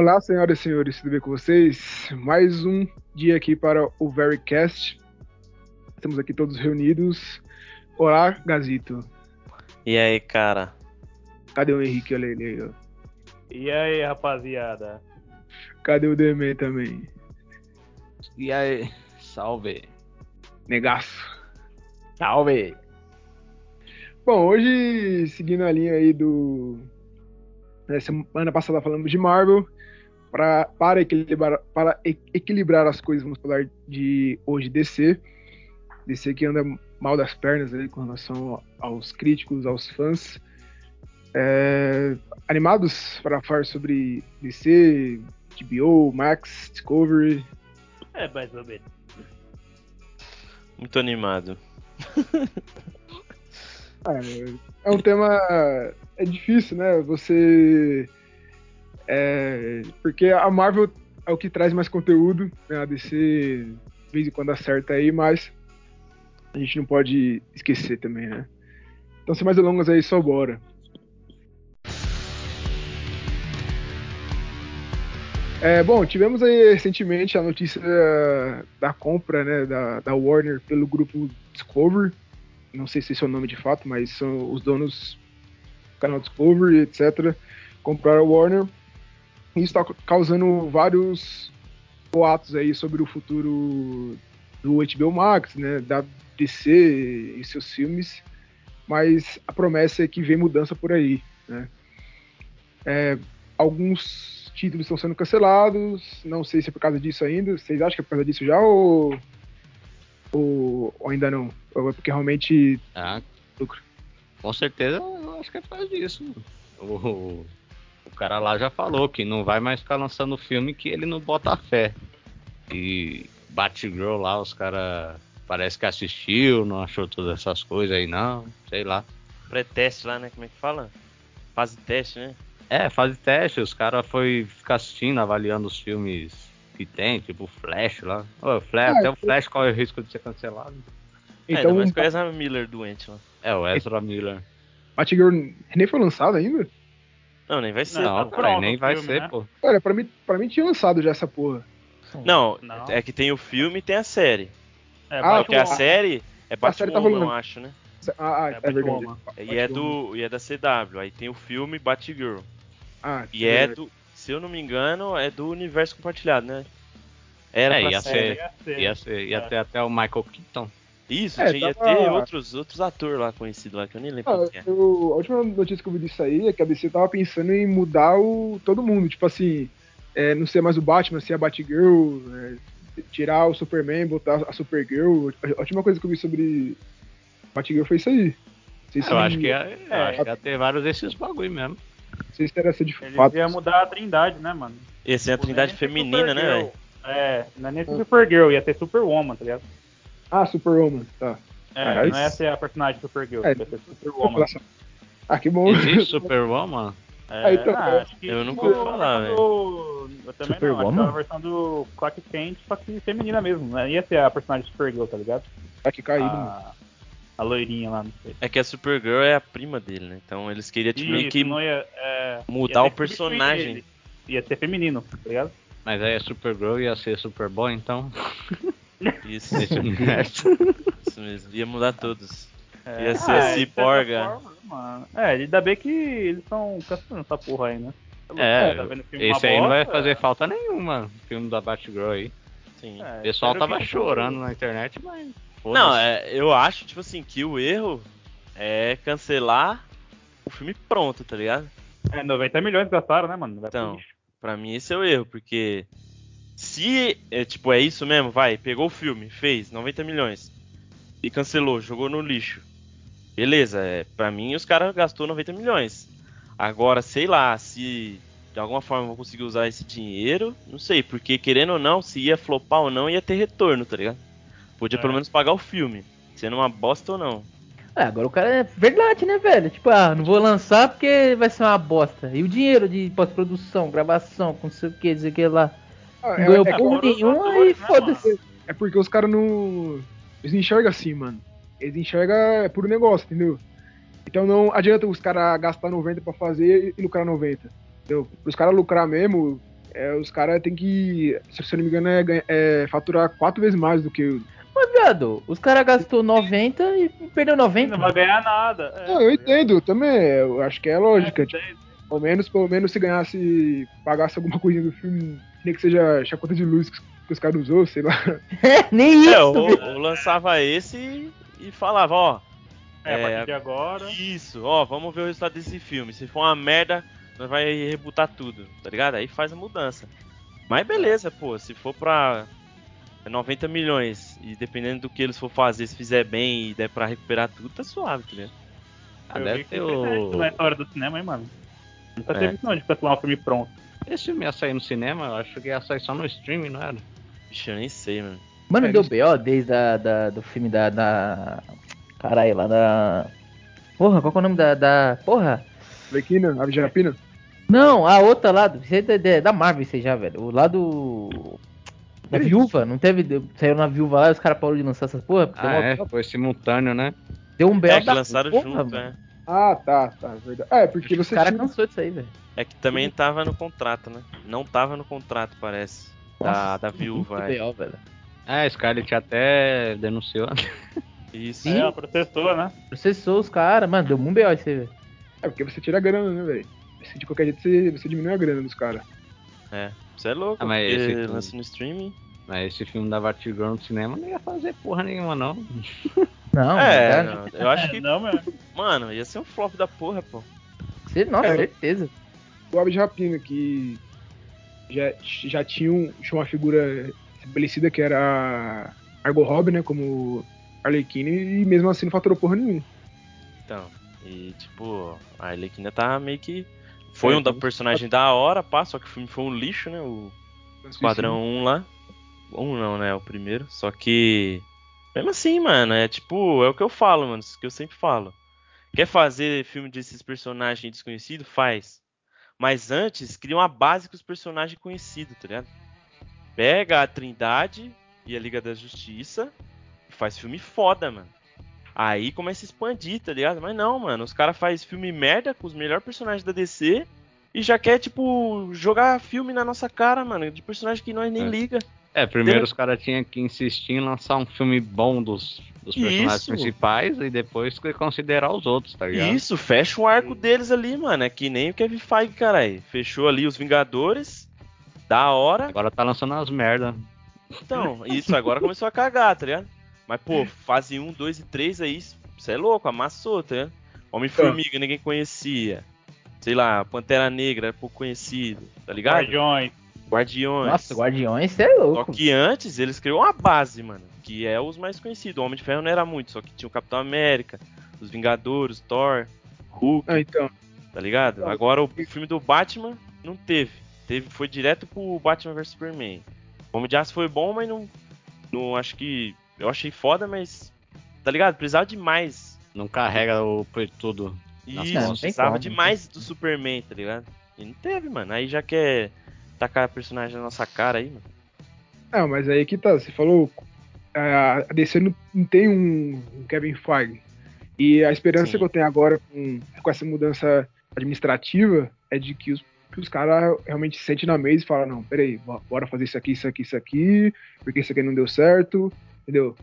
Olá, senhoras e senhores, tudo bem com vocês? Mais um dia aqui para o Verycast. Estamos aqui todos reunidos. Olá, Gazito. E aí, cara? Cadê o Henrique? Olha ele aí, ó. E aí, rapaziada? Cadê o Demen também? E aí, salve. Negaço. Salve. Bom, hoje, seguindo a linha aí do. Né, semana passada falamos de Marvel. Pra, para, equilibrar, para equilibrar as coisas, vamos falar de hoje DC. DC que anda mal das pernas aí com relação aos críticos, aos fãs. É, animados para falar sobre DC, HBO, Max, Discovery. É, mais ou menos. Muito animado. É, é um tema. É difícil, né? Você. é, porque a Marvel é o que traz mais conteúdo, né? A DC de vez em quando acerta aí, mas a gente não pode esquecer também, né? Então, sem mais delongas aí, só bora. É, bom, tivemos aí recentemente a notícia da, da compra né, da, da Warner pelo grupo Discovery não sei se esse é o nome de fato, mas são os donos do canal Discovery, etc., compraram a Warner. E isso está causando vários boatos aí sobre o futuro do HBO Max, né, da DC e seus filmes, mas a promessa é que vem mudança por aí, né. É, alguns títulos estão sendo cancelados, não sei se é por causa disso ainda, vocês acham que é por causa disso já ou, ou, ou ainda não? Ou é porque realmente Ah, Lucro. com certeza eu acho que é por causa disso. O, o cara lá já falou que não vai mais ficar lançando filme que ele não bota fé. E Batgirl lá, os caras parece que assistiu, não achou todas essas coisas aí não, sei lá. Pré-teste lá, né? Como é que fala? Fase teste, né? É, faz teste, os caras foi ficar assistindo, avaliando os filmes que tem, tipo Flash lá. Ô, Flash, Ah, até o Flash corre o risco de ser cancelado. Então, Então, é, mas com essa Miller doente lá. É, o Ezra Miller. Batgirl nem foi lançado ainda? Não, nem vai ser. Não, cara, nem o vai filme, ser, né? pô. Olha, pra mim, pra mim tinha lançado já essa porra. Não, Não. é que tem o filme e tem a série. É, Ah, Porque a Batwoman. série é A série tá Batwoman, rolando. eu acho, né? Ah, ah, É, é, verdade. E é, do, e é da CW. Aí tem o filme Batgirl. Ah, E é do, se eu não me engano, é do universo compartilhado, né? Era É, pra ia ser. ser- ia ser. Ia, ser, ia É. ter até o Michael Keaton. Isso, É, tinha, ia tava- ter outros, outros atores lá conhecidos lá, que eu nem lembro Ah, quem é. eu- a última notícia que eu vi disso aí é que a DC tava pensando em mudar o, todo mundo. Tipo assim, é, não ser mais o Batman, ser a Batgirl, é, tirar o Superman, botar a Supergirl. A última coisa que eu vi sobre Batgirl foi isso aí. Se, Eu acho que ia, É. acho que ia ter vários desses bagulho mesmo. Não sei se era ser de Eles fato. iam mudar a trindade, né, mano? Esse é a Tipo, trindade nem ser feminina, né, velho? É, não é nem ser Supergirl, ia ser Superwoman, tá ligado? Ah, Superwoman, tá. É, Caralho. não ia ser a personagem Supergirl, É, ia ser Superwoman. Ah, que bom. Existe Superwoman? É, Ah, então, ah, acho que eu nunca ouvi falar, a versão do- Eu também não, acho que é a versão do Clark Kent, só que feminina mesmo, né? Ia ser a personagem Supergirl, tá ligado? Tá aqui caído, mano. A, loirinha lá, não sei. É que a Supergirl é a prima dele, né? Então eles queriam tipo, meio que ia, é, mudar ia o personagem. Ia ser feminino, tá ligado? Mas aí a Supergirl ia ser Superboy, então. Isso, isso mesmo. Ia mudar todos. É, Ia ser ah, a ciborga. forma, mano. É, ainda bem que eles estão cancelando essa porra aí, né? É, Tá filme uma esse aí não vai bosta? fazer falta nenhuma, o filme da Batgirl aí. Sim. É, O pessoal tava chorando na internet, mas. Não, é, eu acho, tipo assim, que o erro é cancelar o filme pronto, tá ligado? É, 90 milhões gastaram, né, mano? Vai Então. Pra mim esse é o erro, porque se é, tipo é isso mesmo, vai, pegou o filme, fez 90 milhões e cancelou, jogou no lixo. Beleza, é, para mim os caras gastou 90 milhões. Agora, sei lá, se de alguma forma eu vou conseguir usar esse dinheiro, não sei, porque querendo ou não, se ia flopar ou não, ia ter retorno, tá ligado? Podia É. pelo menos pagar o filme, sendo uma bosta ou não. É, agora o cara é verdade, né, velho? Tipo, ah, não vou lançar porque vai ser uma bosta. E o dinheiro de pós-produção, gravação, com não sei o que, dizer que lá. Ah, Não ganhou é, é, porra nenhuma e né, foda-se. é porque os caras não. Eles não enxergam assim, mano. Eles enxergam é puro negócio, entendeu? Então não adianta os caras gastar 90 pra fazer e lucrar 90. Entendeu? Para os caras lucrar mesmo, é, os caras têm que, se eu não me engano, é, é faturar quatro vezes mais do que viado, os caras gastou 90 e perdeu 90. Não vai ganhar nada. É, Não, eu entendo também, eu acho que é lógica. É, tipo, pelo menos, pelo menos se ganhasse, pagasse alguma coisinha do filme, nem que seja a conta de luz que, os caras usou, sei lá. Nem isso, É, eu, eu lançava esse e, e falava, ó. É, a É, partir de agora. Isso, ó, vamos ver o resultado desse filme. Se for uma merda, nós vai rebutar tudo, tá ligado? Aí faz a mudança. Mas beleza, pô, se for pra 90 milhões e dependendo do que eles for fazer, se fizer bem e der pra recuperar tudo, tá suave, tá ligado? Ah, eu deve vi que ter o. na história do cinema, hein, mano. Nunca É. teve não, de cancelar um filme pronto. Esse filme ia sair no cinema, eu acho que ia sair só no streaming, não era? Vixe, eu nem sei, mano. Mano, É, deu B.O. desde a, da, do filme da, da. Caralho, lá da. Porra, qual que é o nome da. da... Porra! Lequina, Ave. Não, a outra lá, do- você é da, da- da Marvel, você já, velho. O lado. Da viúva, não teve. Saiu na viúva lá e os caras pararam de lançar essas porra? porque Ah, é, uma- foi simultâneo, né? deu um B.O. É que da lançaram porra, junto, mano. é. Ah, tá, tá, verdade. É, porque Os você caras tinha- cansou disso aí, velho. É que também tava no contrato, né? Não tava no contrato, parece. Da, Nossa, da viúva, muito é. B.O., velho. É, a Scarlett até denunciou. Isso. Sim. É, ela processou, né? Processou os caras, mano, deu um B.O. isso aí, velho. É, porque você tira a grana, né, velho? De qualquer jeito você, você diminui a grana dos caras. É. Isso é louco, Ah, mas porque esse- lança no streaming. Mas esse filme da Vertigo no cinema não ia fazer porra nenhuma, não. Não, é, não, eu acho que, Não, meu. mano, ia ser um flop da porra, pô. Você- Nossa, É. certeza. O de Rapina, que já, já tinha, um- tinha uma figura estabelecida que era a Argo Robbie, né, como Arlequina, e mesmo assim não faturou porra nenhuma. Então, e tipo, a Arlequina tá meio que. Foi um da então- personagem da hora, pá, só que o filme foi um lixo, né? O Esquadrão 1 lá. Um não, né? O primeiro. Só que. Mesmo assim, mano, é tipo, é o que eu falo, mano. Isso que eu sempre falo. Quer fazer filme desses personagens desconhecidos? Faz. Mas antes, cria uma base com os personagens conhecidos, tá ligado? Pega a Trindade e a Liga da Justiça e faz filme foda, mano. Aí começa a expandir, tá ligado? Mas não, mano, os caras fazem filme merda com os melhores personagens da DC e já quer, tipo, jogar filme na nossa cara, mano, de personagem que nós nem É. liga. É, primeiro Tem- os caras tinham que insistir em lançar um filme bom dos, dos personagens Isso. principais e depois considerar os outros, tá ligado? Isso, fecha o arco deles ali, mano. É que nem o Kevin Feige, caralho. Fechou ali os Vingadores, da hora. Agora tá lançando as merda. Então, isso agora começou a cagar, tá ligado? Mas, pô, fase 1, 2 e 3 aí, você é louco, amassou, tá ligado? Homem-Formiga, ninguém conhecia. Sei lá, Pantera Negra, era pouco conhecido, tá ligado? Guardiões. Guardiões. Nossa, Guardiões, você é Só louco. que antes eles criou uma base, mano, que é os mais conhecidos. O Homem de Ferro não era muito, só que tinha o Capitão América, os Vingadores, Thor, Hulk, Ah, então. tá ligado? Então, Agora o filme do Batman não teve. Teve foi direto pro Batman vs Superman. O Homem de Aço foi bom, mas não não acho que eu achei foda, mas tá ligado? Precisava de mais. Não carrega o por tudo. Isso, costas. precisava de como. mais do Superman, tá ligado? E não teve, mano. Aí já quer tacar personagem na nossa cara aí, mano. Não, mas aí que tá, você falou, a a DC não, tem um, Kevin Feige. E a esperança Sim. que eu tenho agora com, com essa mudança administrativa é de que os, que os caras realmente se sentem na mesa e falam, não, peraí, bo- bora fazer isso aqui, isso aqui, isso aqui, porque isso aqui não deu certo, entendeu?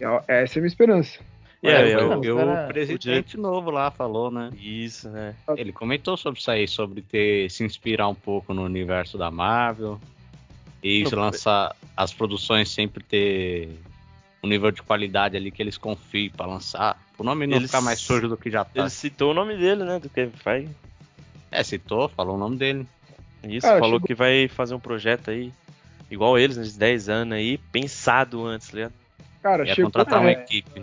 É- Essa é a minha esperança. É, É, o o presidente novo lá falou, né? Isso, né? Ele comentou sobre isso aí, sobre ter se inspirar um pouco no universo da Marvel. E isso Não, lançar as produções sempre ter um nível de qualidade ali que eles confiem pra lançar. O nome não Eles- ficar mais sujo do que já tá. Ele citou o nome dele, né? Do Kevin Feige. É, citou, falou o nome dele. Isso, Cara, falou chegou- que vai fazer um projeto aí, igual eles, uns 10 anos aí, pensado antes, ligado? Cara, Ia chegou. contratar uma é, equipe.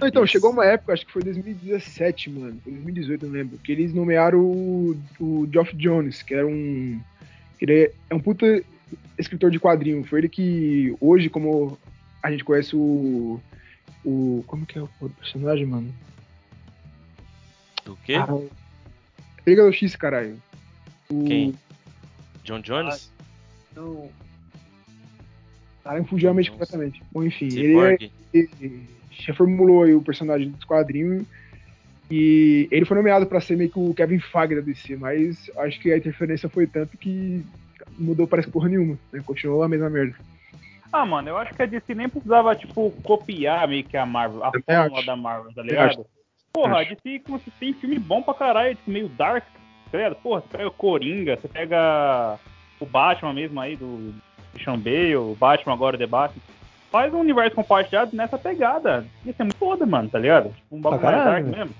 Não, então, chegou uma época, acho que foi 2017, mano. Foi 2018, não lembro. Que eles nomearam o, o Geoff Jones, que era um. que Ele é um puta escritor de quadrinho. Foi ele que, hoje, como a gente conhece o. o como que é o personagem, mano? Do quê? Ah, Liga do X, caralho. O, Quem? John Jones? Não. Caralho, fugiu a mente Jones. completamente. Bom, enfim, ele ele reformulou aí o personagem dos quadrinhos e ele foi nomeado pra ser meio que o Kevin Feige da DC, mas acho que a interferência foi tanto que mudou parece porra nenhuma, né? Continuou a mesma merda. Ah, mano, eu acho que a DC nem precisava, tipo, copiar meio que a Marvel, a Também fórmula acho. da Marvel, tá ligado? Porra, a. DC como se tem filme bom pra caralho, tipo, meio dark, tá ligado? Porra, você pega o Coringa, você pega o Batman mesmo aí, do Christian Bale, o Batman agora, o The Batman. Faz um universo compartilhado nessa pegada. Ia ser muito foda, mano, tá ligado? Tipo, um bagulho Pra mais dark mesmo.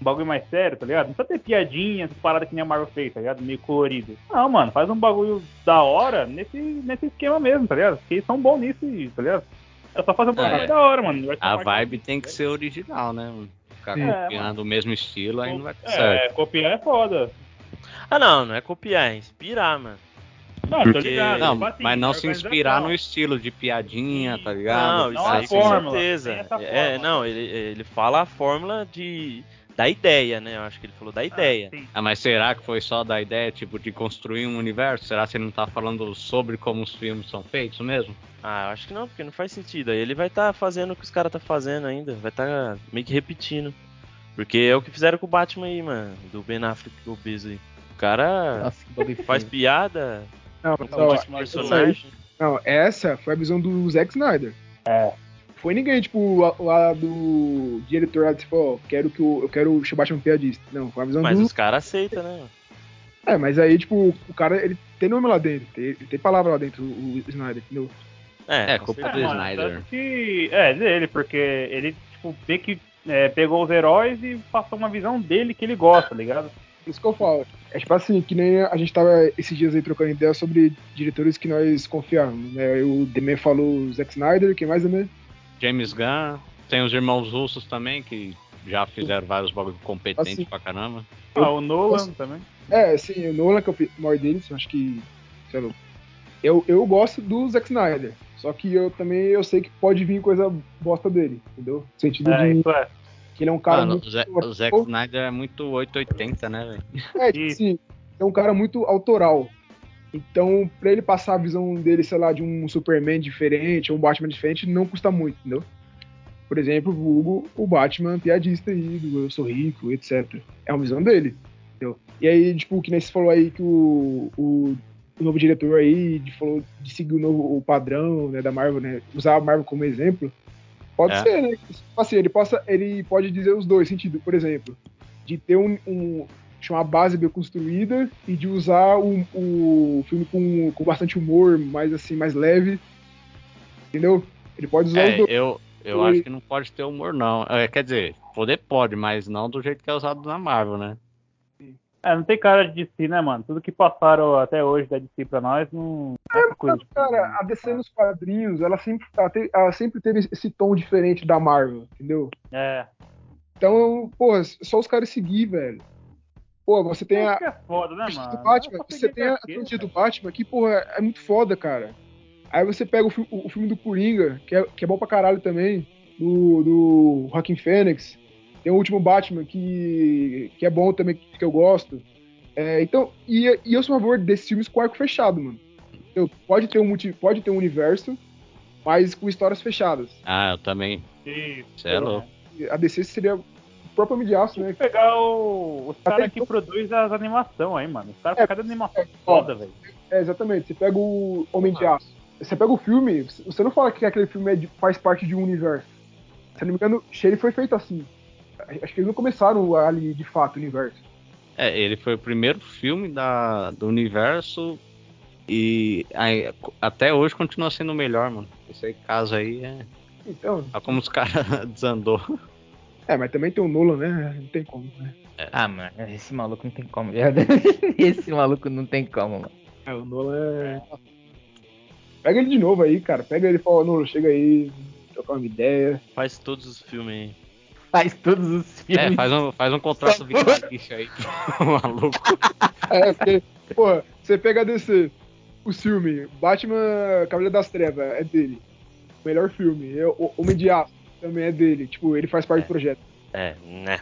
Um bagulho mais sério, tá ligado? Não precisa ter piadinhas, essas paradas que nem a Marvel fez, tá ligado? Meio colorido. Não, mano, faz um bagulho da hora nesse, nesse esquema mesmo, tá ligado? Porque eles são bons nisso, tá ligado? É só fazer um bagulho É. da hora, mano. A vibe tem que ser original, né? mano? Ficar Sim. copiando o mesmo estilo aí não vai dar certo. É, copiar é foda. Ah, não, não é copiar, é inspirar, mano. Não, Porque- ligado. Não, tipo assim, mas não se inspirar no estilo de piadinha, tá ligado? Não, isso aí com certeza. É, fórmula. não, ele, ele fala a fórmula de da ideia, né? Eu acho que ele falou da ideia. Ah. Ah, mas será que foi só da ideia, tipo, de construir um universo? Será que ele não tá falando sobre como os filmes são feitos mesmo? Ah, eu acho que não, porque não faz sentido. Aí ele vai estar fazendo o que os caras tá fazendo ainda, vai estar meio que repetindo. Porque é o que fizeram com o Batman aí, mano, do Ben Affleck com o Bezos aí. O cara Nossa, faz piada, Não, não personagem. não, essa foi a visão do Zack Snyder. É. Foi ninguém, tipo, lá, lá do diretor lá que falou, ó, quero que o, eu quero o Batman piadista. Não, foi a visão Mas do. os caras aceitam, né? É, mas aí, tipo, o cara, ele tem nome lá dentro, tem, ele tem palavra lá dentro, o, o Snyder, entendeu? É, É, culpa do Snyder. que- é, dele, porque ele, tipo, vê que é, pegou os heróis e passou uma visão dele que ele gosta, tá ligado? Isso que eu falo. É tipo assim, que nem a gente tava esses dias aí trocando ideia sobre diretores que nós confiávamos, né? O Demer falou o Zack Snyder, quem mais, Demer? James Gunn, tem os irmãos russos também, que já fizeram vários bagulho competentes Assim. pra caramba. Ah, o Nolan Posso- também. É, sim, o Nolan, que é o maior deles, eu acho que. Sei lá. Eu, eu gosto do Zack Snyder. Só que eu também eu sei que pode vir coisa bosta dele, entendeu? No sentido É, de isso é. Que ele é um cara Mano, muito. o, Zack, o Zack Snyder é muito 880, né, velho? É, tipo assim, é um cara muito autoral. Então, pra ele passar a visão dele, sei lá, de um Superman diferente, ou um Batman diferente, não custa muito, entendeu? Por exemplo, o Hugo, o Batman piadista aí, do Eu Sou Rico, etc. É uma visão dele, entendeu? E aí, tipo, que nem você falou aí que o, o, o novo diretor aí falou de seguir o novo o padrão né, da Marvel, né? Usar a Marvel como exemplo. Pode É. ser, né? Assim, ele, possa, ele pode dizer os dois sentidos. Por exemplo, de ter um, um uma base bem construída e de usar o, o filme com, com bastante humor, mais assim, mais leve. Entendeu? Ele pode usar os É, dois. eu, eu Foi. acho que não pode ter humor, não. É, quer dizer, poder pode, mas não do jeito que é usado na Marvel, né? É, não tem cara de DC, né, mano? Tudo que passaram até hoje da DC pra nós não é essa coisa. Cara, a DC nos quadrinhos, ela sempre, ela te- ela sempre teve esse tom diferente da Marvel, entendeu? É. Então, pô, é só os caras seguir, velho. Pô, você tem a, Isso que é foda, né, mano? do Batman, É você tem a trilogia do. Batman que, porra, é muito foda, cara. Aí você pega o, o- filme do Coringa, que é, que é bom pra caralho também, do, do Joaquin Phoenix. Tem o último Batman que, que é bom também, que, que eu gosto. É, então, e, e eu sou a favor desses filmes com arco fechado, mano. Pode ter um multi, pode ter um universo, mas com histórias fechadas. Ah, eu também. Isso. É louco. A DC seria o próprio Homem de Aço, Tem né? pegar o, os caras que então- produzem as animações aí, mano. Os caras É, cada animação é, foda, velho. É, exatamente. Você pega o Homem de Aço. Você pega o filme, você não fala que aquele filme é de- faz parte de um universo. Se eu não me engano, ele foi feito assim. Acho que eles não começaram ali de fato o universo. É, ele foi o primeiro filme da, do universo e aí, até hoje continua sendo o melhor, mano. Esse caso aí é. Então, Olha como os caras desandou. é, mas também tem o Nolan, né? Não tem como, né? Ah, mano, esse maluco não tem como, viado. Esse maluco não tem como, mano. É, o Nolan é. Pega ele de novo aí, cara. Pega ele e fala, Nolan, chega aí, trocar uma ideia. Faz todos os filmes aí. Faz todos os filmes. É, faz um, faz um contrato vitalício aí. Maluco. É, porque, porra, você pega a DC, o filme, Batman Cavaleiro das Trevas, é dele. O melhor filme. É, o Homem de Aço também é dele. Tipo, ele faz parte do projeto. É, né?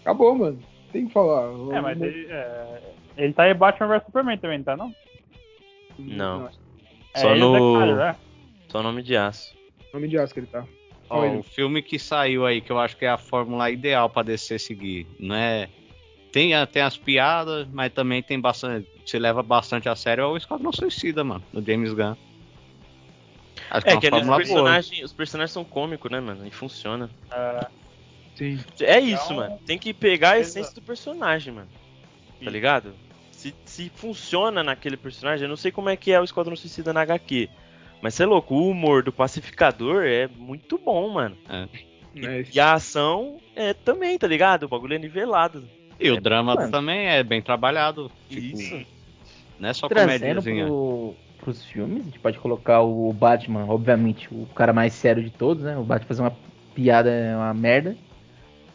Acabou, mano. Tem que falar. É, mas ele, é, ele tá em Batman vs Superman também, não tá não? Não. É, Só o Zack no- Snyder, né? Só nome de aço. Homem de Aço que ele tá. Ó, o filme que saiu aí, que eu acho que é a fórmula ideal pra DC seguir, não é tem, a- tem as piadas, mas também tem bastante. Se leva bastante a sério é o Esquadrão Suicida, mano, do James Gunn. Acho É que ali os fórmula boa. personagens, os personagens são cômicos, né, mano? E funciona. Ah, Sim. É isso, Então, mano. Tem que pegar a beleza. essência do personagem, mano. Tá Sim. ligado? Se, se funciona naquele personagem, eu não sei como é que é o Esquadrão Suicida na HQ. Mas você é louco, o humor do pacificador é muito bom, mano. É, E a ação é também, tá ligado? O bagulho é nivelado. E o É, drama mano. também é bem trabalhado. Tipo, Isso. Não é só Trazendo comédiazinha. pro, pros filmes, a gente pode colocar o Batman, obviamente, o cara mais sério de todos, né? O Batman fazer uma piada é uma merda.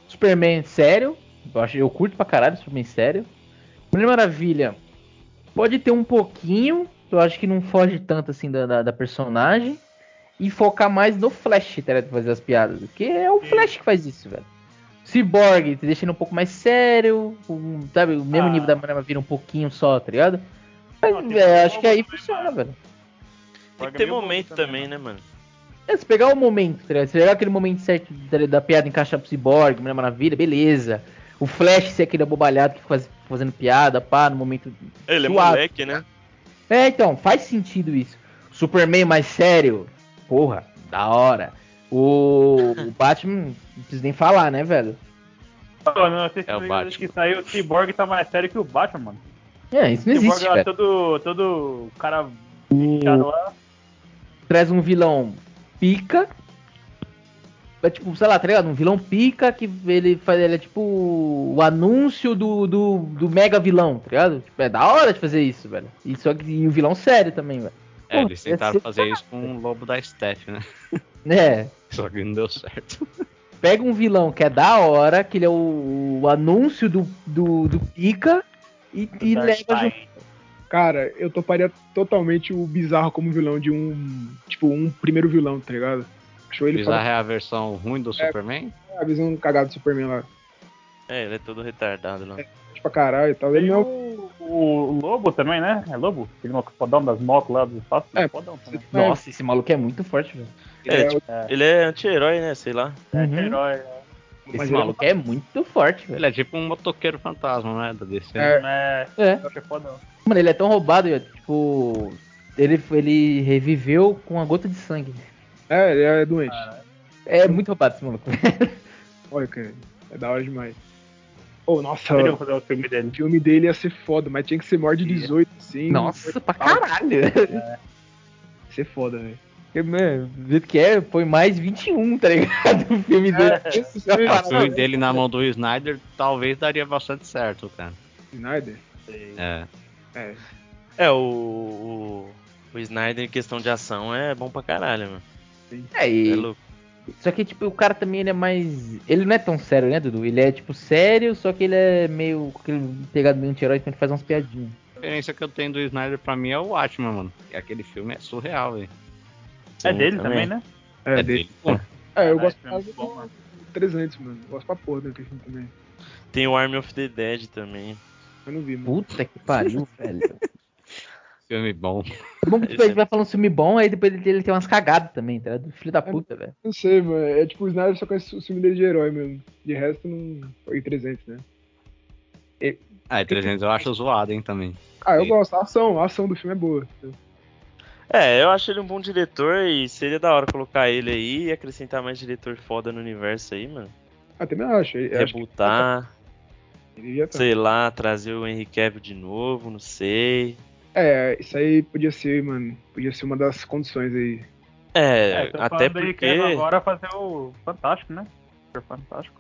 Superman sério, eu, acho, eu curto pra caralho o Superman sério. Mulher Maravilha pode ter um pouquinho, eu acho que não foge tanto assim da, da, da personagem. E focar mais no Flash, tá ligado? Fazer as piadas. Porque é o Flash que faz isso, velho. Cyborg, te deixando um pouco mais sério, um, sabe? O mesmo Ah. nível da Mulher Maravilha um pouquinho só, tá ligado? Mas, Não, é, acho que aí momento, funciona, né? velho. Tem que ter momento também, né, mano? É, se pegar o momento, tá ligado? Se pegar aquele momento certo da, da piada encaixar pro Cyborg, Mulher Maravilha, beleza. O Flash ser aquele abobalhado que fica faz- fazendo piada, pá, no momento. Ele é Suave. moleque, né? É, então, faz sentido isso. Superman mais sério, porra, da hora. O, o Batman, não preciso nem falar, né, velho? Não, sei se É o Batman. que saiu, o Cyborg tá mais sério que o Batman, mano. É, isso não O Cyborg existe, lá velho. todo, todo cara O- lá. traz um vilão pica. É tipo, sei lá, tá ligado? Um vilão pica que ele faz. Ele é tipo o anúncio do, do, do mega vilão, tá ligado? Tipo, é da hora de fazer isso, velho. E só que e o vilão sério também, velho. É, Pô, eles tentaram fazer isso com o Lobo da Steph, né? É. Só que não deu certo. Pega um vilão que é da hora, que ele é o, o anúncio do, do, do pica e, e leva junto. Cara, eu toparia totalmente o bizarro como vilão de um. Tipo, um primeiro vilão, tá ligado? Achou ele Bizarro foda. é a versão ruim do Superman? A visão cagada do Superman lá. É, ele é todo retardado lá. Tipo, pra caralho e tal. Ele não. o, o Lobo também, né? É Lobo? Aquele maluco fodão das motos lá do espaço. É. fodão também. Nossa, esse maluco é muito forte, velho. É, é, tipo, ele é anti-herói, né? Sei lá. É, Uhum. herói. é. Esse Mas ele é maluco é muito forte, velho. Ele é tipo um motoqueiro fantasma, né? Da DC. É. É, É. Mano, ele é tão roubado, velho, tipo. Ele, ele reviveu com uma gota de sangue. É, ele é doente. É muito roubado esse maluco. Olha, cara. É da hora demais. Oh, nossa, o fazer o filme dele. filme dele ia ser foda, mas tinha que ser maior de 18, assim. Nossa, pra caralho. Ia ser foda, velho. Porque, mano, do jeito que é, foi mais 21, tá ligado? O filme dele. É, O filme dele na mão do Snyder talvez daria bastante certo, cara. Snyder? É. É. É, o, o, o Snyder em questão de ação é bom pra caralho, mano. É, e- É louco. Só que, tipo, o cara também ele é mais. Ele não é tão sério, né, Dudu? Ele é, tipo, sério, só que ele é meio. aquele pegado meio anti-herói, então ele faz umas piadinhas. A diferença que eu tenho do Snyder pra mim é o Watchmen, mano. E aquele filme é surreal, velho. É dele também. né? É, É dele. dele. É, eu Caralho, gosto filme mais bom, do mano. 300, mano. Eu gosto pra porra daquele filme também. Tem o Army of the Dead também. Eu não vi, mano. Puta que pariu, velho. Filme bom. É bom que tipo, ele vai falando filme bom, aí depois ele, ele tem umas cagadas também, tá ligado? Filho da puta, velho. Não sei, mano. É tipo o Snyder só conhece o filme dele de herói mesmo. De resto, não. Foi 300, né? Ah, e 300 eu acho zoado, hein, também. Ah, eu Sim. gosto. A ação, a ação do filme é boa. É, eu acho ele um bom diretor e seria da hora colocar ele aí e acrescentar mais diretor foda no universo aí, mano. Ah, também acho. Eu acho que Rebutar, ele ia tá. sei lá, trazer o Henry Cavill de novo, não sei. É, isso aí podia ser, mano. Podia ser uma das condições aí. É, tô até porque. agora fazer o Fantástico, né? Super Fantástico.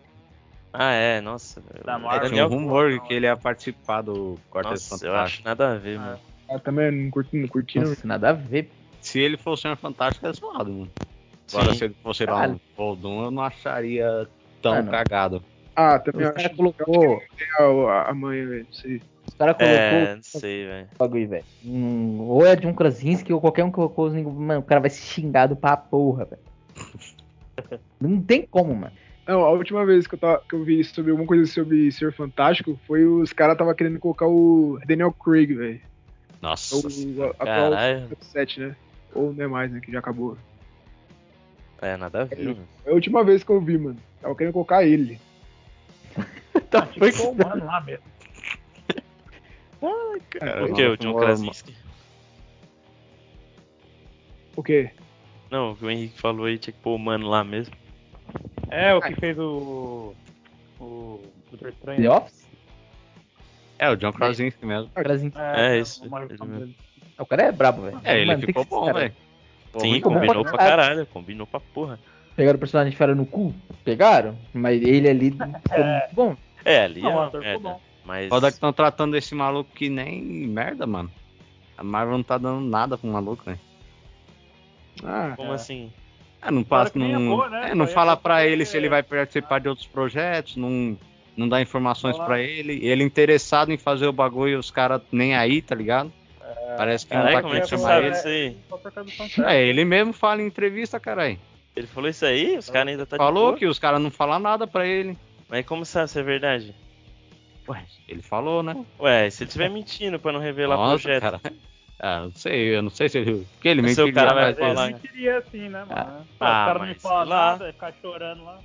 Ah, é, nossa. Da é Marvel. Tinha Daniel... um rumor que ele ia participar do Quarteto Nossa, eu Fantástico. acho nada a ver, Ah. mano. Ah, também não curti, não curti, não. Nossa, nada a ver. Se ele fosse um Fantástico, é zoado, mano. Agora, Sim. se ele fosse lá um Voldum, eu não acharia tão Ah, não. cagado. Ah, também Os acho. colocou. A, a mãe, velho. Não sei. Os caras É, colocou não sei, velho. o bagulho, velho. Hum, ou é de um Krasinski ou qualquer um que colocou Mano, o cara vai ser xingado pra porra, velho. Não tem como, mano. Não, a última vez que eu, tava, que eu vi sobre alguma coisa sobre Ser Fantástico foi os caras tava querendo colocar o Daniel Craig, velho. Nossa. O atual Caralho. 7, né? Ou não é mais, né? Que já acabou. É, nada a ver. É a última vez que eu vi, mano. Tava querendo colocar ele. Tá que pôr o mano lá mesmo. Cara, O que? O John Krasinski? O quê? Não, o que o Henrique falou aí tinha que pôr o mano lá mesmo. É, o que fez o. O. Doutor Estranho. The Office? É, o John Krasinski mesmo. O carazinho- É, isso, o. O cara é brabo, velho. É, ele ficou que bom, velho. Sim, muito bom. combinou pra caralho. caralho, combinou pra porra. Pegaram o personagem de fera no cu? Pegaram? Mas ele ali ficou muito bom. É, ali Não, é ator merda. bom. Mas. Foda que estão tratando esse maluco que nem merda, mano. A Marvel não tá dando nada pro maluco, velho. Ah, Como É. assim? É, não passa, não, é boa, né? é, não fala pra ele se ele vai participar de outros projetos, não, não dá informações pra ele. Ele interessado em fazer o bagulho e os caras nem aí, tá ligado? Parece que Caralho, não tá como é que querendo você sabe ele. aí? É, ele mesmo fala em entrevista, caralho. Ele falou isso aí? Os caras ainda tá de Falou que os caras não falam nada pra ele. Mas como sabe se é verdade? Ué, ele falou, né? Ué, se ele estiver mentindo pra não revelar Nossa, projeto. cara. Ah, não sei, eu não sei se ele. Porque ele seu mentiria, cara vai mas- falar- Eu não queria assim, né, mano? Ah, Os caras não me mas falam sei lá. nada, vai ficar chorando lá.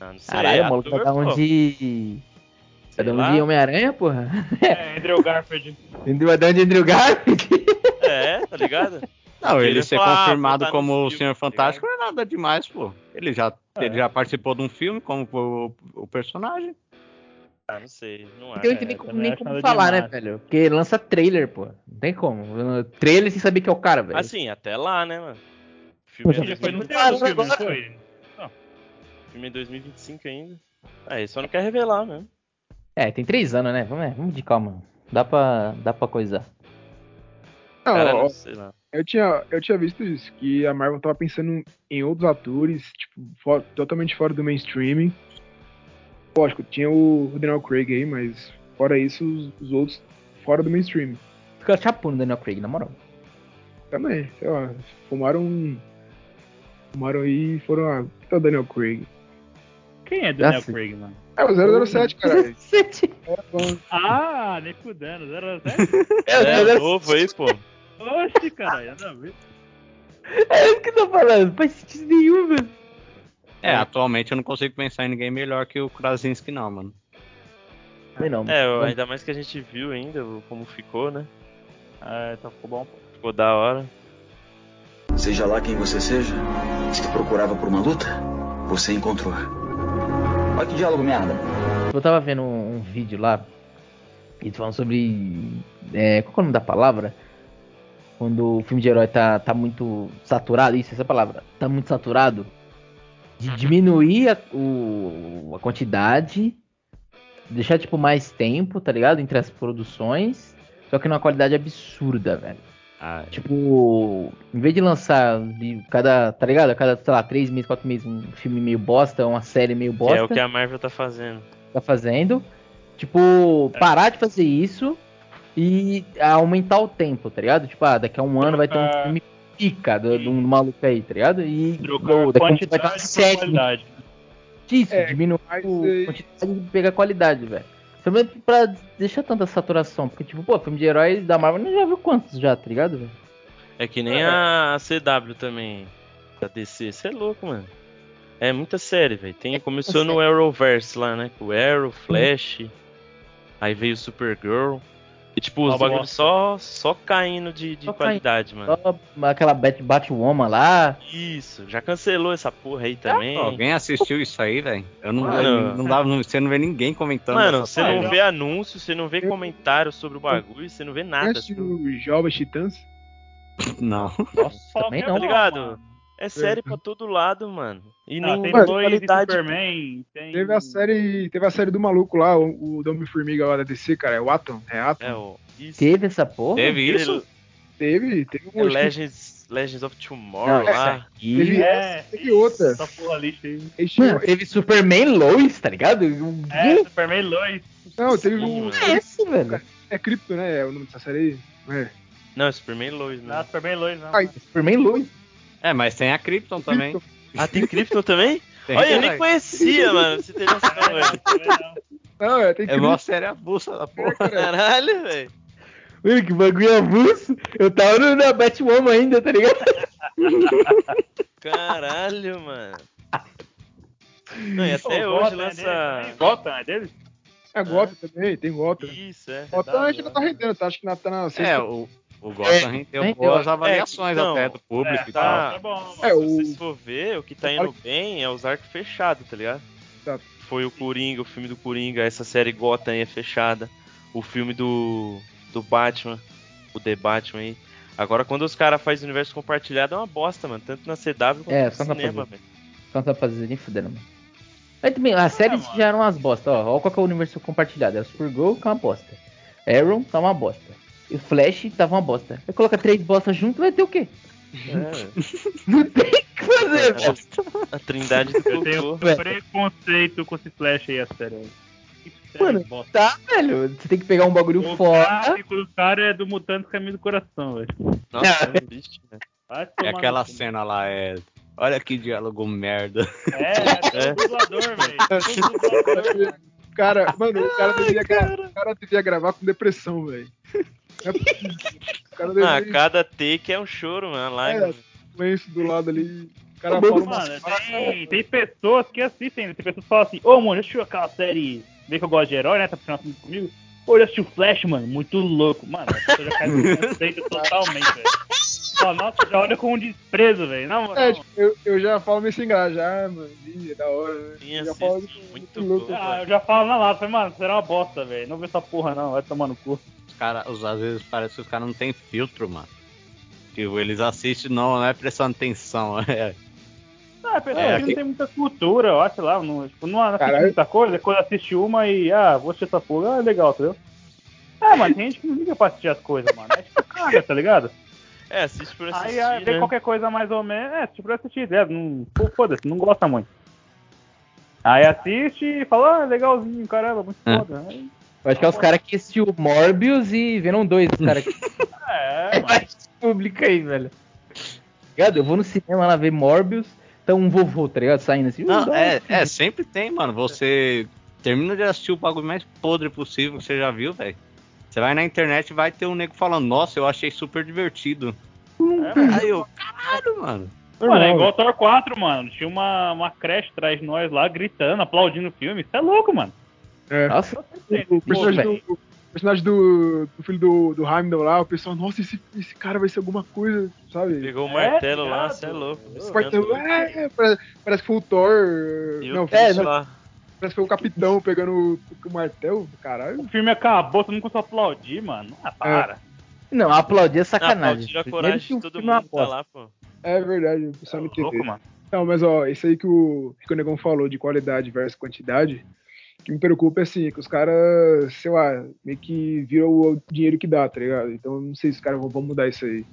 Ah, não sei, Caralho, o maluco vai dar um de. Vai Sei dar um de Homem-Aranha, porra? É, Andrew Garfield. Vai dar um de Andrew Garfield? É, tá ligado? Não, Ele ele ser fala, ah, confirmado tá como o Senhor tá Fantástico não é nada demais, pô. Ele já, É. ele já participou de um filme como o, o personagem. Ah, não sei, não Porque não é. tem nem, eu como- nem como falar, né, demais. velho? Porque lança trailer, pô. Não tem como. Trailer sem saber que é o cara, velho. Assim, até lá, né, mano? O filme, é já foi no 2025, Ah, tempo do filme, não agora. foi? o filme é 2025 ainda. Ah, ele só não quer revelar mesmo. É, tem três anos, né? Vamos, é, vamos de calma. Dá pra, dá pra coisar. Não, Cara, não sei lá. eu, tinha, eu tinha visto isso, que a Marvel tava pensando em outros atores, tipo, fo- totalmente fora do mainstream. Lógico, tinha o Daniel Craig aí, mas fora isso, os, os outros fora do mainstream. Fica chapando Daniel Craig, na moral. Também, sei lá, fumaram. Fumaram aí e foram. Ah, que é o Daniel Craig? Quem é Daniel. Craig, mano? É o 007, cara. Cacete. É, bom. Ah, nem fudendo, 07? É, novo aí, pô. Oxi, caralho, nada a ver. É isso que eu tô falando. Não faz sentido nenhum, velho. É, atualmente eu não consigo pensar em ninguém melhor que o Krasinski, não, mano. Não. É, mano. ainda mais que a gente viu ainda como ficou, né? É, então ficou bom. Ficou da hora. Seja lá quem você seja, se procurava por uma luta, você encontrou. Olha que diálogo merda. Eu tava vendo um, um vídeo lá, e falando sobre. É, qual é o nome da palavra? Quando o filme de herói tá, tá muito saturado, isso, essa palavra, tá muito saturado, de diminuir a, o, a quantidade, deixar tipo mais tempo, tá ligado? Entre as produções, só que numa qualidade absurda, velho. Ah, Tipo, em vez de lançar de cada, tá ligado? A cada, sei lá, três meses, quatro meses, um filme meio bosta, uma série meio Que bosta é o que a Marvel tá fazendo. tá fazendo. Tipo, parar de fazer isso e aumentar o tempo, tá ligado? Tipo, ah, daqui a um ano vai ter um filme pica do, do maluco aí, tá ligado? E Trocar ou, daqui a um vai ter uma série qualidade. disso, É, diminuir mas a quantidade e pegar qualidade, velho. Também pra deixar tanta saturação, porque, tipo, pô, filme de heróis da Marvel, não já viu quantos já, tá ligado, velho? É que nem a CW também, da DC. Você é louco, mano. É muita série, velho. Tem, começou no Arrowverse lá, né? Com o Arrow, Flash. Aí veio Supergirl. E tipo, os bosta. só, só caindo de, de Só qualidade, mano. Só aquela Bat Batwoman lá. Isso, já cancelou essa porra aí também. Alguém assistiu isso aí, velho? Eu não, Mano. não dava, você não vê ninguém comentando. Mano, você não vê anúncio, você não vê comentário sobre o bagulho, você não vê nada. Conhece tipo, o Jovens Titãs? Não. Nossa, também é não. bom, ligado? mano. É série pra todo lado, mano. E Ah, nem tem qualidade. Superman, tem... Teve a série. Teve a série do maluco lá, o, o Dome Formiga lá da DC, cara. É o Atom? É Atom? É, o. Isso. Teve essa porra? Teve isso? Teve, teve um. É Legends, Legends of Tomorrow Não, lá. Teve, É, teve outra. essa porra aí. Eles Mano, tinham- teve Superman Lois, tá ligado? É, Superman Lois. Não, teve Sim, um. é esse, velho? É Crypto, né? É o nome dessa série aí. É. Não, é Superman Lois, Não, né? Superman Lois não. Ai, Superman Lois. É, mas tem a Krypton também. Ah, tem Krypton também? Tem, Olha, eu nem conhecia, mano. Você tem noção, velho. Não. Não, é, tem É Krypton. uma série avulsa da porra. Caralho, velho. Mano, que bagulho avulso. Eu tava no, na Batwoman ainda, tá ligado? Caralho, mano. Não, e até o hoje Gotham é lança. deles também? Gotham é deles? É Gotham também, tem Gotham. Isso, é. Gotham a gente ainda tá rendendo, tá? Acho que na, tá na sexta. É, o, o Gotham rendeu rendeu. boas avaliações então, até do público É, e tá, tal. tal. é. É, Se o- vocês for ver, o que tá indo bem é os arcos fechados, tá ligado? Exato. Foi o Coringa, o filme do Coringa, essa série Gotham aí é fechada. O filme do, do Batman, o The Batman aí. Agora, quando os caras fazem universo compartilhado, é uma bosta, mano. Tanto na CW quanto É, no cinema, fazer. velho. Só tá fazendo nem fudendo, mano. Mas também, as séries mano. já eram umas bosta, ó. Olha qual que é o universo compartilhado. É o Supergirl, que é uma bosta. Arrow, tá uma bosta. E o Flash tava uma bosta. Aí coloca três bostas junto, vai ter o quê? É, Não tem o que fazer, velho. a trindade do Eu tenho velho. preconceito com esse Flash aí, a sério. Mano, bosta. Tá, velho. Você tem que pegar um bagulho O foda. do cara é do Mutante Caminho do Coração, velho. Nossa, é triste, velho. Vai É tomar aquela no cu. cena lá, é. Olha que diálogo merda. É, é, É. o dublador, velho. O. O cara, mano, o cara, devia gra- o cara devia gravar com depressão, velho. É. O cara Ah, devia cada take é um choro, mano. Lá, É, lenço do lado ali. O cara uma Mano, tem, tem pessoas que assistem, tem pessoas que falam assim, ô mano, já assistiu aquela série, vê que eu gosto de herói, né? Tá puxando assunto comigo? Ô, já assistiu Flash, mano, muito louco. Mano, a pessoa já cai no conceito totalmente, velho. Fala, nossa, já olha com um desprezo, velho. Na moral. É, tipo, eu, eu já falo meio sem graça, já, mano. É da hora, né? Sim, Eu já falo muito louco. bom. Ah, eu já falo na lata, falei, mano, será uma bosta, velho. Não vê essa porra não, vai tomar no cu. Os cara, os, às vezes parece que os caras não tem filtro, mano. Tipo, eles assistem, não, não é prestando atenção. É. Ah, a pessoa É, aqui- não tem muita cultura, eu acho lá, não, tipo, não assiste Caralho. muita coisa, quando assiste uma e, ah, vou assistir essa porra, ah, legal, entendeu? Ah, mano, tem gente que não liga pra assistir as coisas, mano. É tipo, caga, tá ligado? É, assiste por assistir, Aí, vê né? qualquer coisa mais ou menos, é, tipo, pra assistir, né? Não, foda-se, não gosta muito. Aí assiste e fala, ah, legalzinho, caramba, muito É. foda. Aí, Eu acho que é os caras que assistiu Morbius e Venom 2, os caras que é, mano. mais público aí, velho. Ligado? Eu vou no cinema lá ver Morbius, tá um vovô, tá ligado? Saindo assim. Não, uh, é, é, sempre tem, mano. Você termina de assistir o bagulho mais podre possível que você já viu, velho. Você vai na internet e vai ter um nego falando, nossa, eu achei super divertido. É. Aí eu, caralho, mano. Mano, é igual Thor 4, mano. Tinha uma, uma creche atrás de nós lá, gritando, aplaudindo o filme. Isso é louco, mano. É. Nossa, O personagem, do, o personagem do, do filho do, do Heimdall lá, o pessoal, nossa, esse, esse cara vai ser alguma coisa, sabe? Pegou o É, martelo lá, ligado? você é louco. Esse martelo, é, parece, parece que foi o Thor. E não, o é, lá. Parece que foi o capitão pegando o, o martelo, caralho. O filme acabou, todo mundo começou a aplaudir, mano. Ah, para. Não, aplaudir é sacanagem. tira a coragem de todo é mundo tá lá, pô. É verdade, o pessoal não louco, entendeu. mano. Não, mas ó, isso aí que o, que o Negão falou de qualidade versus quantidade, o que me preocupa é assim, que os caras, sei lá, meio que viram o dinheiro que dá, tá ligado? Então eu não sei se os caras vão, vão mudar isso aí.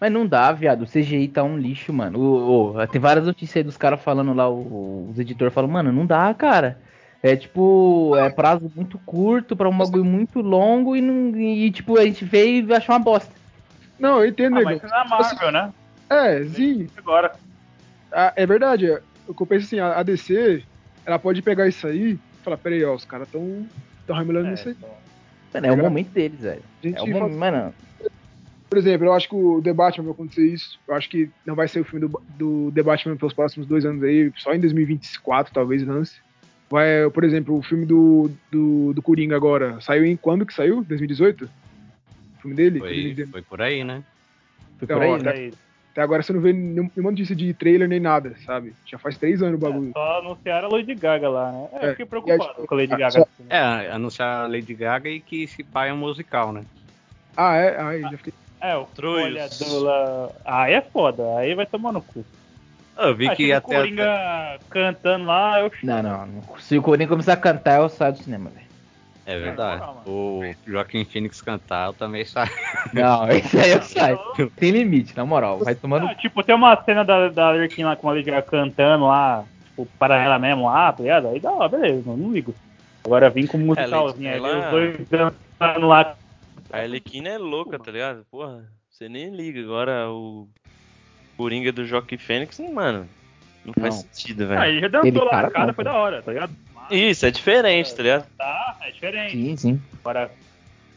Mas não dá, viado. O CGI tá um lixo, mano. O, o- tem várias notícias aí dos caras falando lá, o- os editores falam, mano, não dá, cara. É tipo, é prazo muito curto pra um bagulho muito longo e, não, e tipo, a gente vê e acha uma bosta. Não, eu entendo, Ah, mas isso é na Marvel, né? É, sim, Agora. Ah, é verdade. O que eu penso assim, a DC, ela pode pegar isso aí e falar, peraí, ó, os caras tão, tão remelando É, nisso aí. Mano, é o momento deles, velho. Gente É o momento, mano. Por exemplo, eu acho que o The Batman vai acontecer isso. Eu acho que não vai ser o filme do, do The Batman pelos próximos dois anos aí, só em 2024 talvez lance. Vai, por exemplo, o filme do, do, do Coringa agora, saiu em quando que saiu? 2018? O filme dele? Foi, 2019. foi por aí, né? Foi Então, por aí, ó, né? tá- Aí, Até agora você não vê nenhum- nenhuma notícia de trailer nem nada, sabe? Já faz três anos o bagulho. é, só anunciaram a Lady Gaga lá, né? É, eu É, fiquei e preocupado aí, com a Lady ah, Gaga. só- É, anunciar a Lady Gaga e que esse pai é um musical, né? Ah, é? Ai, já fiquei. É, o Troios. olhador lá. Aí é foda, aí vai tomar no cu. Eu vi Ah, que até. o Coringa cantando lá, eu Não, não, não. Se o Coringa começar a cantar, eu saio do cinema, velho. É verdade. O Joaquim Phoenix cantar, eu também saio. Não, isso aí eu saio. Tem limite, na moral. Vai tomando. Ah, tipo, tem uma cena da, da lá com a Lady Gaga cantando lá, tipo, para ela mesmo lá, tá ligado? Aí dá, ó, beleza, não, não ligo. Agora vim com musicalzinho É, aí, Lady- os dois dançando lá. A Arlequina é louca, tá ligado? Porra, você nem liga. Agora o Coringa do Joaquim Fênix, mano, não faz Não. sentido, velho. Aí já dançou Ele lá cara na cara, foi da hora, tá ligado? Isso, é diferente, tá ligado? Tá, é diferente. Sim, sim. Agora,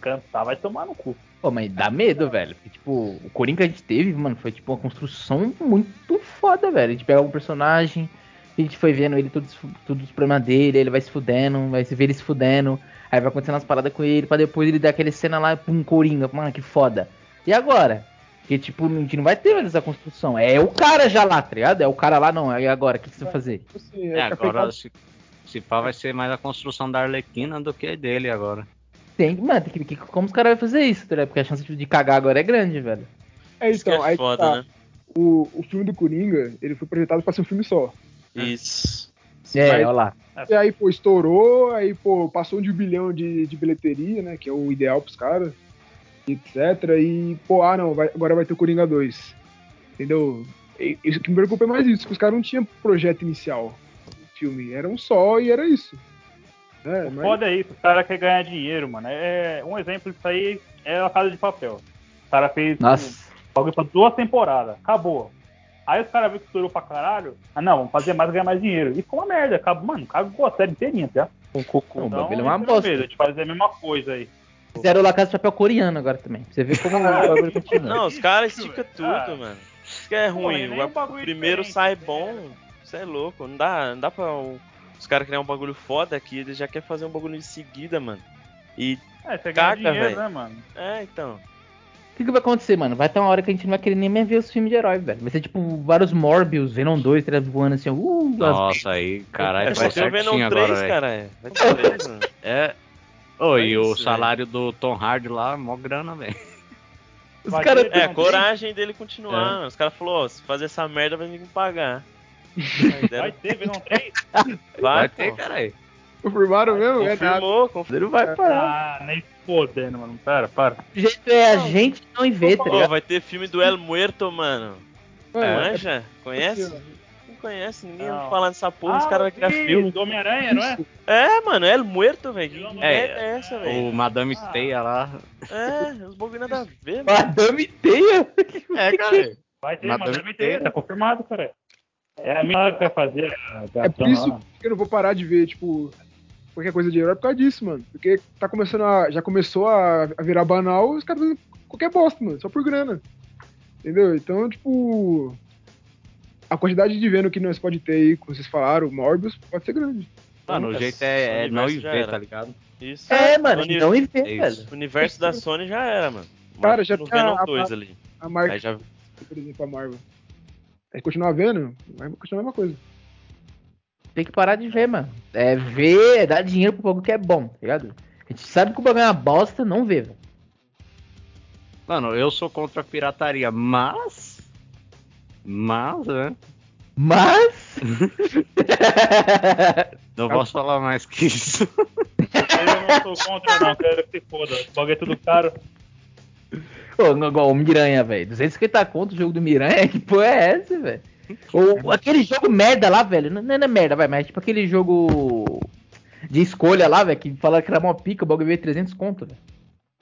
cantar vai tomar no cu. Pô, mas dá medo, velho. Porque, tipo, o Coringa que a gente teve, mano, foi tipo uma construção muito foda, velho. A gente pega um personagem A gente foi vendo ele, todos, todos os problemas dele, ele vai se fudendo, vai se ver ele se fudendo, aí vai acontecendo as paradas com ele, pra depois ele dar aquele cena lá, pum, coringa, mano, que foda. E agora? Porque, tipo, a gente não vai ter mais essa construção. É o cara já lá, tá ligado? É o cara lá, não. E agora, o que, que você vai fazer? Assim, É, agora se, se pá vai ser mais a construção da Arlequina do que dele agora. Tem, mano, tem que, como os caras vão fazer isso, tá ligado? Porque a chance de cagar agora é grande, velho. É, Isso que então, é aí foda, tá. né? o, o filme do Coringa, ele foi projetado pra ser um filme só. Isso. É, olha lá. E aí, pô, estourou, aí, pô, passou de um bilhão de, de bilheteria, né? Que é o ideal pros caras, etc. E, pô, ah, não, vai- agora vai ter o Coringa 2. Entendeu? E- Isso que me preocupa é mais isso, que os caras não tinham projeto inicial do filme. Era um só e era isso. É, O mas, foda é isso, o cara quer ganhar dinheiro, mano. É, um exemplo disso aí é a Casa de Papel. O cara fez Nossa. um pra duas temporadas, acabou. Aí os caras viram que estourou pra caralho. Ah, não, vamos fazer mais ganhar mais dinheiro. E ficou uma merda, acabou, mano, cagou a série inteirinha, tá? O cocô, o Então, bagulho é uma bosta. medo de fazer a mesma coisa aí. Fizeram lá Casa de Papel coreano agora também. Pra você ver como o bagulho continua. Não, os caras esticam tudo, Ah. mano. Isso que é Pô, ruim. é nem o, bagulho o primeiro sai né? bom. Você é louco. Não dá, não dá pra o- os caras criar um bagulho foda aqui. Eles já querem fazer um bagulho em seguida, mano. E. É, você Caga, dinheiro, velho. né, mano? É, então. O que, que vai acontecer, mano? Vai ter uma hora que a gente não vai querer nem mais ver os filmes de herói, velho. Vai ser tipo vários Morbius, Venom 2, tá ligado? voando assim, ó, uh, as- Nossa, aí, caralho, É vai o Venom certinho 3, agora, cara. é. Vai ter 3, mano. É. É e o salário do Tom Hardy lá, mó grana, velho. Os ter- É, coragem dele continuar. É. mano. Os caras falaram, ó, se fazer essa merda vai ter que me pagar. Vai ter Venom 3? Vai, Vai pô. ter, caralho. confirmaram mesmo? É. Confirmou, confirmou. Não vai parar. Ah, nem fodendo, mano. Para, para. O jeito é a gente não ver, tá Pô, ligado? vai ter filme do El Muerto, mano. É, Manja? Conhece? Conhece, ninguém Não. vai falar nessa porra, os Ah, caras vão criar filme. Do Homem-Aranha, não é? É, mano, El Muerto, velho. Que É, é essa, velho? O Madame Ah. Steia lá. É, os bagulho nada a ver, mano. Madame Teia? É, cara. Vai ter, deve ter, ter. tá confirmado, cara. É a minha que vai fazer a É por isso lá. que eu não vou parar de ver, tipo, qualquer coisa de herói por causa disso, mano. Porque tá começando a. Já começou a, a virar banal, os caras fazem qualquer bosta, mano, só por grana. Entendeu? Então, tipo. A quantidade de vendo que nós pode ter aí, como vocês falaram, Morbius, pode ser grande. Mano, o jeito é, é não já ver, era. tá ligado? Isso. É, mano, uni- não e ver, É velho. O universo da Sony já era, mano. Cara, já no tá- Venom a- 2 ali. A marca, Aí já por exemplo, a Marvel. Aí continuar vendo, vai continuar a mesma coisa. Tem que parar de ver, mano. É ver, é dar dinheiro pro bagulho que é bom, tá ligado? A gente sabe que o bagulho é uma bosta, não vê, velho. Mano, eu sou contra a pirataria, mas. Mas, né? Mas. Não posso falar mais que isso. Eu não sou contra, não. Quero que se foda. O bagulho é tudo caro. Ô, igual o Miranha, velho. 250 conto o jogo do Miranha, que porra é essa, velho? Ou aquele jogo merda lá, velho. Não, não é merda, vai, mas tipo aquele jogo de escolha lá, velho, que falaram que era mó pica, o bagulho veio 300 conto, velho.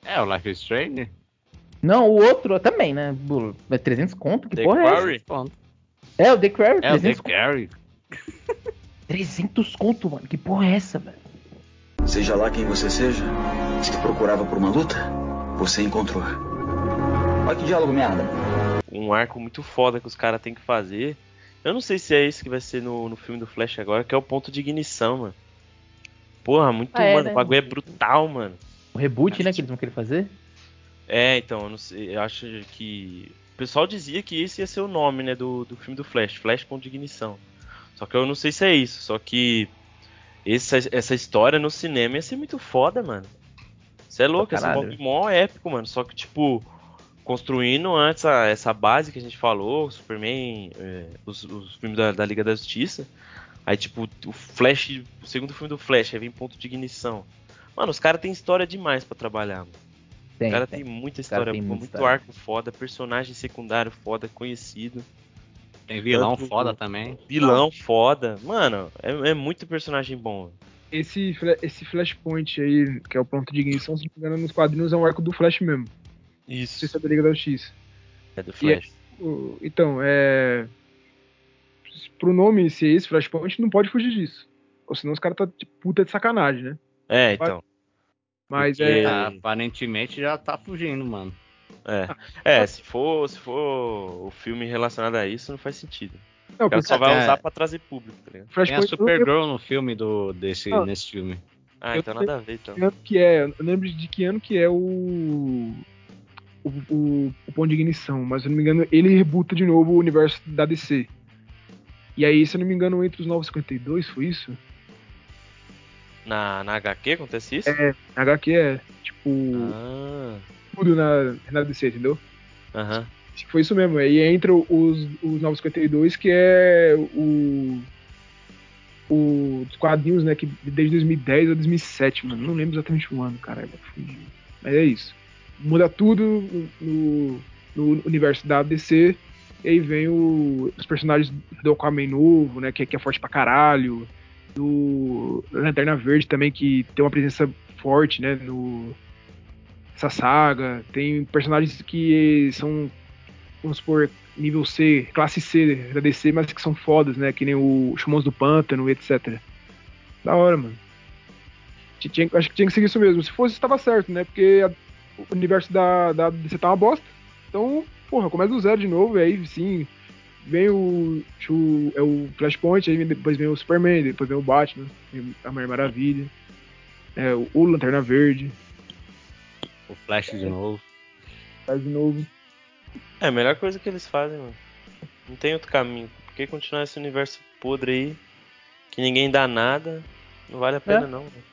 É, o Life is Strange? Não, o outro também, né? Bu- É 300 conto? Que The porra Quarry? é essa? É, o The Quarry, É, o 300 Dave Gary. 300 conto, mano. Que porra é essa, velho? Seja lá quem você seja, se procurava por uma luta, você encontrou. Olha que diálogo merda. um arco muito foda que os caras têm que fazer. Eu não sei se é esse que vai ser no, no filme do Flash agora, que é o ponto de ignição, mano. Porra, muito, Ah, é, mano, né? o bagulho é brutal, mano. O reboot, né, que eles vão querer fazer? É, então, eu não sei, eu acho que. O pessoal dizia que esse ia ser o nome, né, do, do filme do Flash, Flash Ponto de Ignição. Só que eu não sei se é isso, só que essa, essa história no cinema ia ser muito foda, mano. Você é louco, caralho. bagulho mó épico, mano. Só que, tipo, construindo antes a- essa base que a gente falou, Superman, é, os, os filmes da, da Liga da Justiça. Aí, tipo, o Flash, o segundo filme do Flash, aí vem Ponto de Ignição. Mano, os caras têm história demais pra trabalhar, mano. Tem, O cara tem. tem muita história tem muito história. arco foda, personagem secundário foda, conhecido, Tem vilão Tanto- foda também. vilão foda. Mano, é, é muito personagem bom. Esse, esse Flashpoint aí, que é o ponto de ignição, se não me engano, nos quadrinhos é um arco do Flash mesmo. Isso. se é da Liga da Justiça. É do Flash. O- Então, é. Pro nome ser esse, Flashpoint, não pode fugir disso. Ou senão os caras tá tipo, puta de sacanagem, né? É, então. Mas Porque- é. Aparentemente já tá fugindo, mano. É. É, se for, se for o filme relacionado a isso, não faz sentido. Não, O cara porque só vai É. usar pra trazer público, tá ligado? Tem a Supergirl no filme do, desse, Não. nesse filme. Ah, Eu então nada a ver, então. que ano que é. Eu não lembro de que ano que é o. O, o, o ponto de ignição, mas se eu não me engano, ele rebuta de novo o universo da DC. E aí, se eu não me engano, entre os 952, foi isso? Na, na HQ acontece isso? É, na HQ é, tipo, Ah, tudo na, na DC, entendeu? aham. Que foi isso mesmo. Aí entra os, os 952, que é o. o os quadrinhos, né? Que desde 2010 a 2007, mano. Não lembro exatamente o ano, caralho. Mas é isso. Muda tudo no, no universo da DC. E aí vem o- os personagens do Aquaman novo, né? Que, que é forte pra caralho. Do Lanterna Verde também, que tem uma presença forte, né? No, essa saga. Tem personagens que são vamos supor, nível C, classe C da DC, mas que são fodas, né? Que nem o Chamões do Pântano, etc. Da hora, mano. Tinha- acho que tinha que seguir isso mesmo. Se fosse, estava certo, né? Porque a- o universo da, da DC tá uma bosta. Então, porra, começa do zero de novo, e aí sim. Vem o, o, é o Flashpoint, aí depois vem o Superman, depois vem o Batman, a Mulher Maravilha, é, o, o Lanterna Verde, O Flash de novo. faz de novo. É a melhor coisa que eles fazem, mano. Não tem outro caminho. Por que continuar esse universo podre aí? Que ninguém dá nada. Não vale a pena, É. não. velho.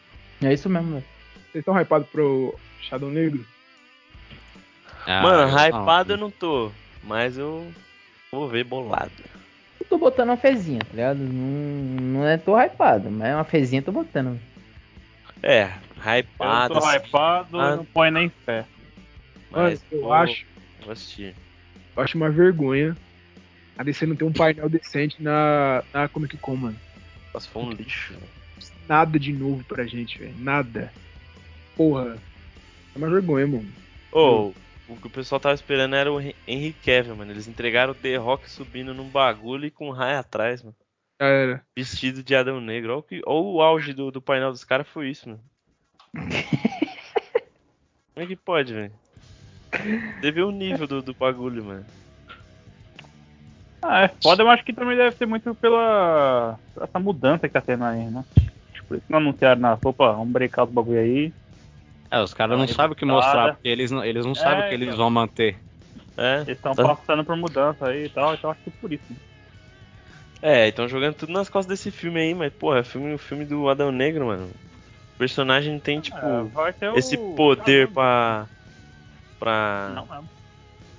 É isso mesmo, velho. Vocês estão hypados pro Shadow Negro? Ah, Mano, eu hypado eu não tô. Mas eu vou ver bolado. Eu tô botando uma fezinha, tá ligado? Não, não é tô hypado, mas uma fezinha eu tô botando. É, Eu hypado. tô assim, hypado, Ah. não põe nem fé. mas eu vou- acho, Vou assistir. eu acho uma vergonha a DC não ter um painel decente na, na Comic Con, mano. Nossa, foi um lixo. velho. Nada de novo pra gente, velho. Nada. Porra. É uma vergonha, mano. Ô, o que o pessoal tava esperando era o Hen- Henry Cavill, mano. Eles entregaram o The Rock subindo num bagulho e com um raio atrás, mano. Já era. Vestido de Adão Negro. Olha o, que- olha o auge do, do painel dos caras foi isso, mano. Como é que pode, velho? Teve o nível do, do bagulho, mano. Ah, é foda, eu acho que também deve ser muito pela essa mudança que tá tendo aí, né? Tipo, Por isso que não anunciaram nada. Opa, vamos brecar os bagulho aí. É, os caras não sabem o que mostrar, porque eles não, eles não sabem o que eles então. vão manter. É, Eles estão tá- passando por mudança aí e tal, então acho que é por isso. é, estão jogando tudo nas costas desse filme aí, mas, porra, é filme, o filme do Adão Negro, mano. O personagem tem, tipo, É, vai ter o- esse poder Caramba. pra. pra. Não, não.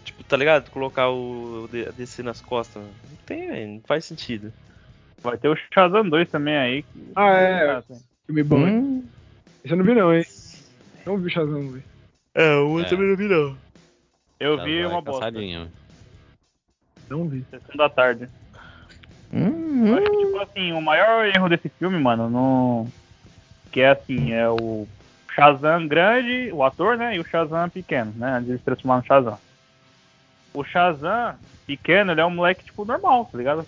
Tipo, tá ligado? Colocar o, DC nas costas. mano. Não tem, velho. Não faz sentido. Vai ter o Shazam 2 também aí. que- Ah, é. Filme bom. hein? Hum, Esse eu não vi, não, hein? Não vi o Shazam, velho. É, o É. também não vi, não. Eu Tá, vi uma bosta. cansadinho. Não vi. Sessão da tarde. hum, Eu acho que, tipo assim, o maior erro desse filme, mano, no... que é assim, é o Shazam grande, o ator, né, e o Shazam pequeno, né, antes de se transformar no Shazam. O Shazam pequeno, ele é um moleque, tipo, normal, tá ligado?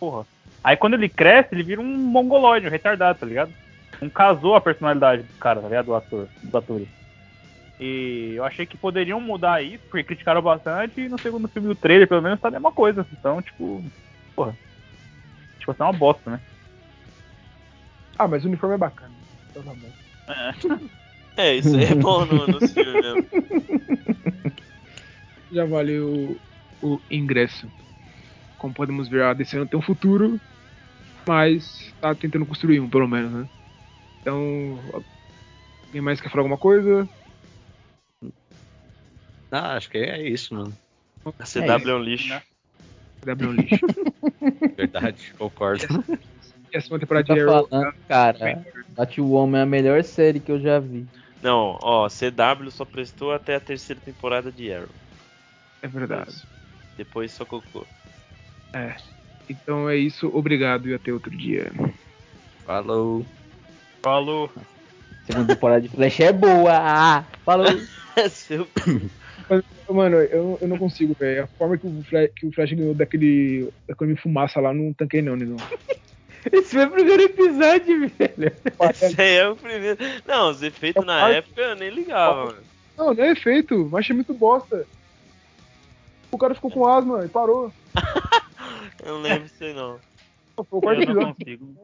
Porra. Aí quando ele cresce, ele vira um mongoloide, um retardado, tá ligado? Não casou a personalidade do cara, tá ligado? Do ator, dos atores. E eu achei que poderiam mudar isso, porque criticaram bastante, e no segundo filme do trailer, pelo menos, tá a mesma coisa. Então, tipo, porra. Tipo, assim, é uma bosta, né? Ah, mas o uniforme é bacana. Então tá bom. É, isso aí é bom no, no filme mesmo. Já valeu o ingresso. Como podemos ver, a DC não tem um futuro, mas tá tentando construir um, pelo menos, né? Então, alguém mais quer falar alguma coisa? Ah, acho que é isso, mano. A CW é, um lixo. né? Deve um lixo. Verdade, concordo. E a segunda temporada Tá de Arrow. falando, cara. Batwoman é a melhor série que eu já vi. Não, ó, CW só prestou até a terceira temporada de Arrow. É verdade. Depois só cocô. Então é isso. Obrigado e até outro dia. Falou. Falou. Segunda temporada de Flash é boa. Ah, falou. Seu... Mano, eu, eu não consigo, velho. A forma que o, Flash, que o Flash ganhou daquele. daquele fumaça lá, não tanquei não, não. Esse foi o primeiro episódio, velho. Esse aí é o primeiro. Não, os efeitos na época eu nem ligava, mano. Não, não é efeito, mas achei muito bosta. O cara ficou com asma e parou. Eu não lembro disso aí não. Foi o quarto Eu não consigo.